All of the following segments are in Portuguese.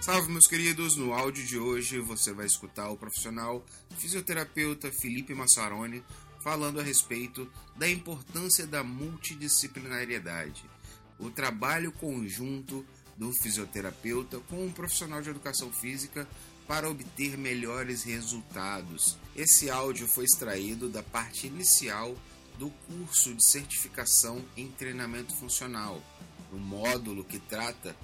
Salve, meus queridos! No áudio de hoje você vai escutar o profissional fisioterapeuta Felipe Massaroni falando a respeito da importância da multidisciplinariedade, o trabalho conjunto do fisioterapeuta com um profissional de educação física para obter melhores resultados. Esse áudio foi extraído da parte inicial do curso de certificação em treinamento funcional, o módulo que trata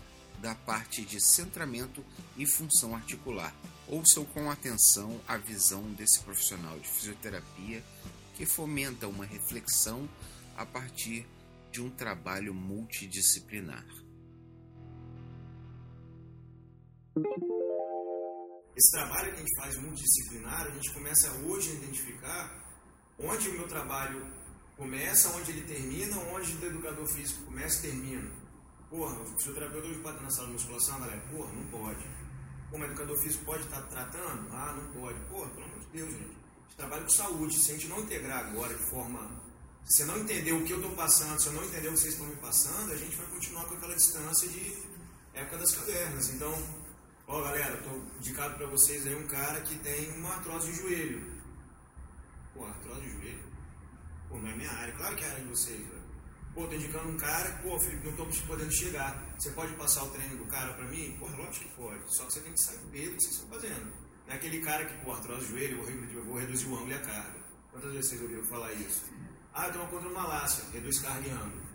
da parte de centramento e função articular. Ouçam com atenção a visão desse profissional de fisioterapia que fomenta uma reflexão a partir de um trabalho multidisciplinar. Esse trabalho que a gente faz multidisciplinar, a gente começa hoje a identificar onde o meu trabalho começa, onde ele termina, onde o educador físico começa e termina. Porra, o fisioterapeuta hoje estar na sala de musculação, galera? Porra, não pode. Como educador físico pode estar tratando? Ah, não pode. Porra, pelo amor de Deus, gente. A trabalha com saúde. Se a gente não integrar agora de forma. Se você não entender o que eu estou passando, se eu não entender o que vocês estão me passando, a gente vai continuar com aquela distância de época das cavernas. Então, ó galera, estou indicado para vocês aí um cara que tem uma artrose de joelho. Pô, artrose de joelho? Pô, não é minha área. Claro que é a área de vocês, velho. Pô, tô indicando um cara, pô, Felipe, não tô podendo chegar. Você pode passar o treino do cara pra mim? Pô, lógico que pode. Só que você tem que saber o que vocês estão fazendo. Não é aquele cara que, pô, artrose do joelho, eu vou reduzir o ângulo e a carga. Quantas vezes vocês ouviram falar isso? Ah, eu tenho uma contra malácia, reduz carga e ângulo.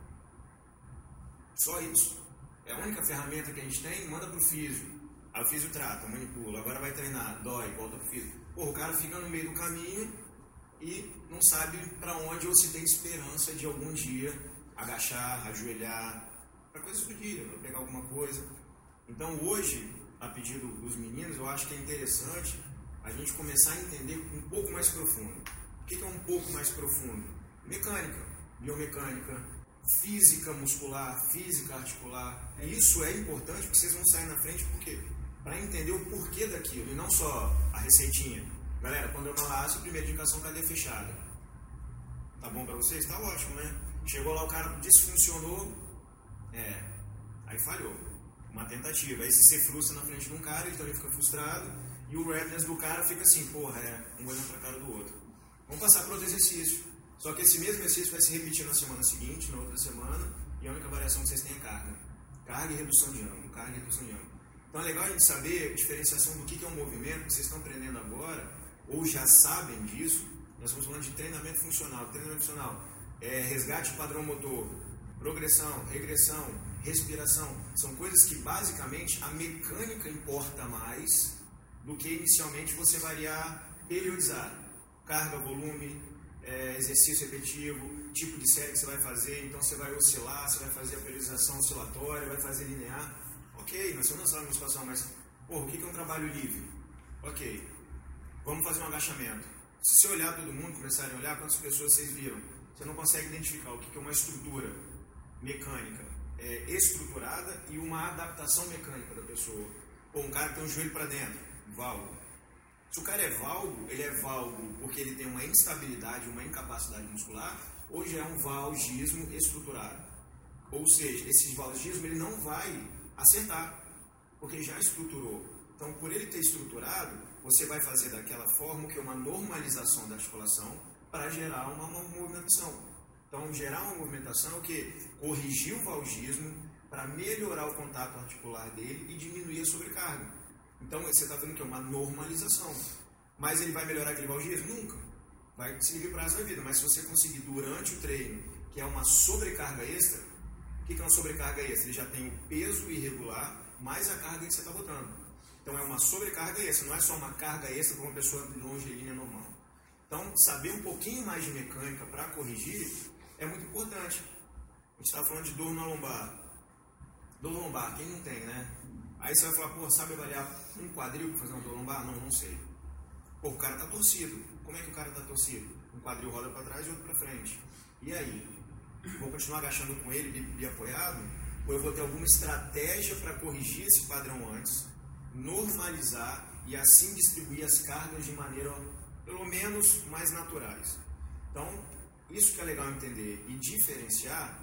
Só isso. É a única ferramenta que a gente tem, manda pro físio. Aí o físio trata, manipula, agora vai treinar, dói, volta pro físio. Pô, o cara fica no meio do caminho e não sabe para onde ou se tem esperança de algum dia agachar, ajoelhar, para coisas do dia, para pegar alguma coisa. Então hoje, a pedido dos meninos, eu acho que é interessante a gente começar a entender um pouco mais profundo. O que é um pouco mais profundo? Mecânica, biomecânica, física muscular, física articular. Isso é importante porque vocês vão sair na frente porque para entender o porquê daquilo e não só a receitinha. Galera, quando eu falar a primeira indicação cadeia fechada. Tá bom para vocês? Tá ótimo, né? Chegou lá, o cara desfuncionou, é, aí falhou. Uma tentativa. Aí você se frustra na frente de um cara, ele também fica frustrado, e o redness do cara fica assim, porra, é, um olhando pra cara do outro. Vamos passar para outro exercício. Só que esse mesmo exercício vai se repetir na semana seguinte, na outra semana, e a única variação que vocês têm é carga. Carga e redução de ângulo, carga e redução de ângulo. Então é legal a gente saber a diferenciação do que é um movimento que vocês estão aprendendo agora, ou já sabem disso. Nós estamos falando de treinamento funcional. Treinamento funcional é, resgate padrão motor, progressão, regressão, respiração, são coisas que basicamente a mecânica importa mais do que inicialmente você variar, periodizar. Carga, volume, é, exercício repetitivo, tipo de série que você vai fazer, então você vai oscilar, você vai fazer a periodização oscilatória, vai fazer linear. Ok, nós estamos na musculação, mas porra, o que é um trabalho livre? Ok, vamos fazer um agachamento. Se você olhar todo mundo, começarem a olhar, quantas pessoas vocês viram? Você não consegue identificar o que é uma estrutura mecânica é, estruturada e uma adaptação mecânica da pessoa. Ou um cara tem um joelho para dentro, valgo. Se o cara é valgo, ele é valgo porque ele tem uma instabilidade, uma incapacidade muscular, ou já é um valgismo estruturado. Ou seja, esse valgismo ele não vai acertar, porque já estruturou. Então, por ele ter estruturado, você vai fazer daquela forma que é uma normalização da articulação, para gerar uma, movimentação. Então, gerar uma movimentação é o que? Corrigir o valgismo para melhorar o contato articular dele e diminuir a sobrecarga. Então, você está vendo que uma normalização. Mas ele vai melhorar aquele valgismo? Nunca. Vai seguir para a vida. Mas se você conseguir durante o treino, que é uma sobrecarga extra, o que é uma sobrecarga extra? Ele já tem o peso irregular mais a carga que você está botando. Então é uma sobrecarga extra, não é só uma carga extra para uma pessoa longe de linha normal. Então, saber um pouquinho mais de mecânica para corrigir é muito importante. A gente está falando de dor na lombar. Dor lombar, quem não tem, né? Aí você vai falar, pô, sabe avaliar um quadril para fazer uma dor lombar? Não, não sei. Pô, o cara está torcido. Como é que o cara está torcido? Um quadril roda para trás e outro para frente. E aí? Vou continuar agachando com ele e apoiado? Ou eu vou ter alguma estratégia para corrigir esse padrão antes, normalizar e assim distribuir as cargas de maneira pelo menos mais naturais. Então, isso que é legal entender e diferenciar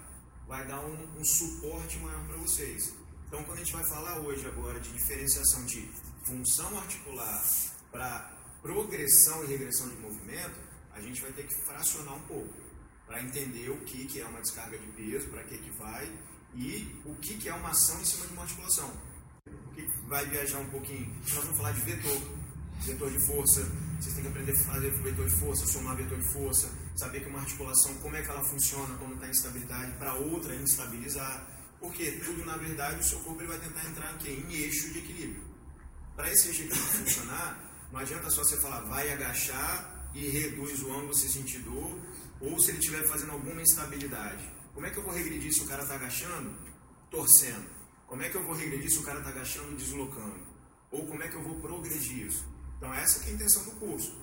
vai dar um, um suporte maior para vocês. Então, quando a gente vai falar hoje agora de diferenciação de função articular para progressão e regressão de movimento, a gente vai ter que fracionar um pouco para entender o que, que é uma descarga de peso, para que, que vai e o que, que é uma ação em cima de uma articulação. Porque vai viajar um pouquinho. Nós vamos falar de vetor, vetor de força. Vocês têm que aprender a fazer vetor de força, somar vetor de força, saber que uma articulação, como é que ela funciona quando está em estabilidade, para outra instabilizar. Porque tudo, na verdade, o seu corpo ele vai tentar entrar em, em eixo de equilíbrio. Para esse eixo de equilíbrio funcionar, não adianta só você falar vai agachar e reduz o ângulo se sentir dor, ou se ele estiver fazendo alguma instabilidade. Como é que eu vou regredir se o cara está agachando? Torcendo. Como é que eu vou regredir se o cara está agachando e deslocando? Ou como é que eu vou progredir isso? Então essa é a intenção do curso.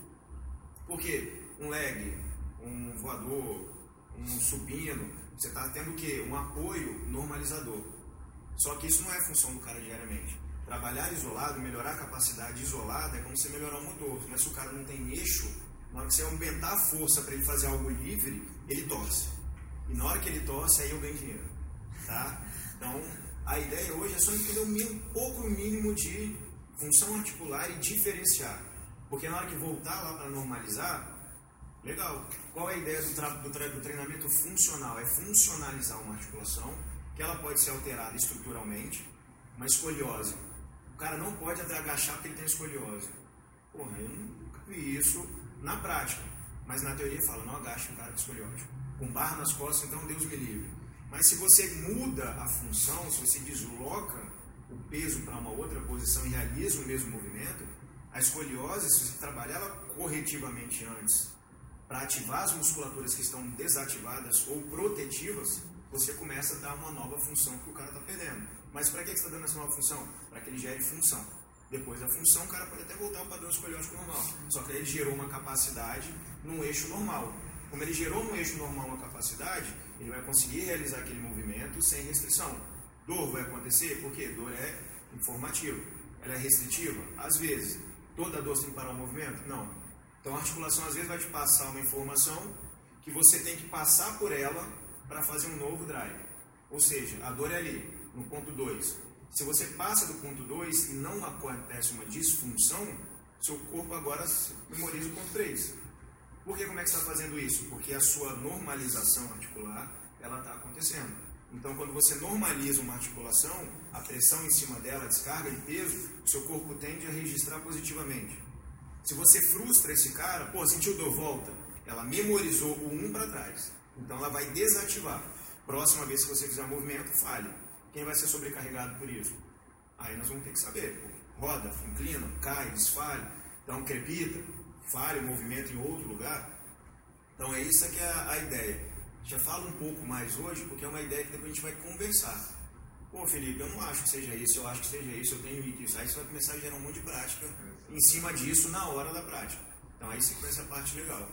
Porque um leg, um voador, um supino, você está tendo o quê? Um apoio normalizador. Só que isso não é função do cara diariamente. Trabalhar isolado, melhorar a capacidade isolada é como você melhorar o motor. Mas se o cara não tem eixo, na hora que você aumentar a força para ele fazer algo livre, ele torce. E na hora que ele torce, aí eu ganho dinheiro. Tá? Então, a ideia hoje é só entender um pouco mínimo de função articular e diferenciar. Porque na hora que voltar lá para normalizar, legal. Qual é a ideia do, do, do treinamento funcional? É funcionalizar uma articulação que ela pode ser alterada estruturalmente, uma escoliose. O cara não pode até agachar porque ele tem escoliose. Porra, eu nunca vi isso na prática. Mas na teoria fala, não agache um cara com escoliose. Com barra nas costas, então Deus me livre. Mas se você muda a função, se você desloca o peso para uma outra posição e realiza o mesmo movimento, a escoliose, se você trabalhar ela corretivamente antes, para ativar as musculaturas que estão desativadas ou protetivas, você começa a dar uma nova função que o cara está perdendo. Mas para que você está dando essa nova função? Para que ele gere função. Depois da função, o cara pode até voltar ao padrão escoliótico normal. Só que ele gerou uma capacidade num eixo normal. Como ele gerou num eixo normal uma capacidade, ele vai conseguir realizar aquele movimento sem restrição. Dor vai acontecer? Porque dor é informativa. Ela é restritiva? Às vezes. Toda dor tem que parar o movimento? Não. Então a articulação às vezes vai te passar uma informação que você tem que passar por ela para fazer um novo drive. Ou seja, a dor é ali, no ponto 2. Se você passa do ponto 2 e não acontece uma disfunção, seu corpo agora memoriza o ponto 3. Por que como é que está fazendo isso? Porque a sua normalização articular ela está acontecendo. Então, quando você normaliza uma articulação, a pressão em cima dela, a descarga de peso, o seu corpo tende a registrar positivamente. Se você frustra esse cara, pô, sentiu dor, volta. Ela memorizou o 1 um para trás. Então, ela vai desativar. Próxima vez que você fizer um movimento, falhe. Quem vai ser sobrecarregado por isso? Aí nós vamos ter que saber. Roda, inclina, cai, desfalha. Então, crepita, falha o movimento em outro lugar. Então, é isso que é a ideia já falo um pouco mais hoje, porque é uma ideia que depois a gente vai conversar. Pô, Felipe, eu não acho que seja isso, eu acho que seja isso, eu tenho isso. Aí você vai começar a gerar um monte de prática em cima disso na hora da prática. Então aí você conhece a parte legal.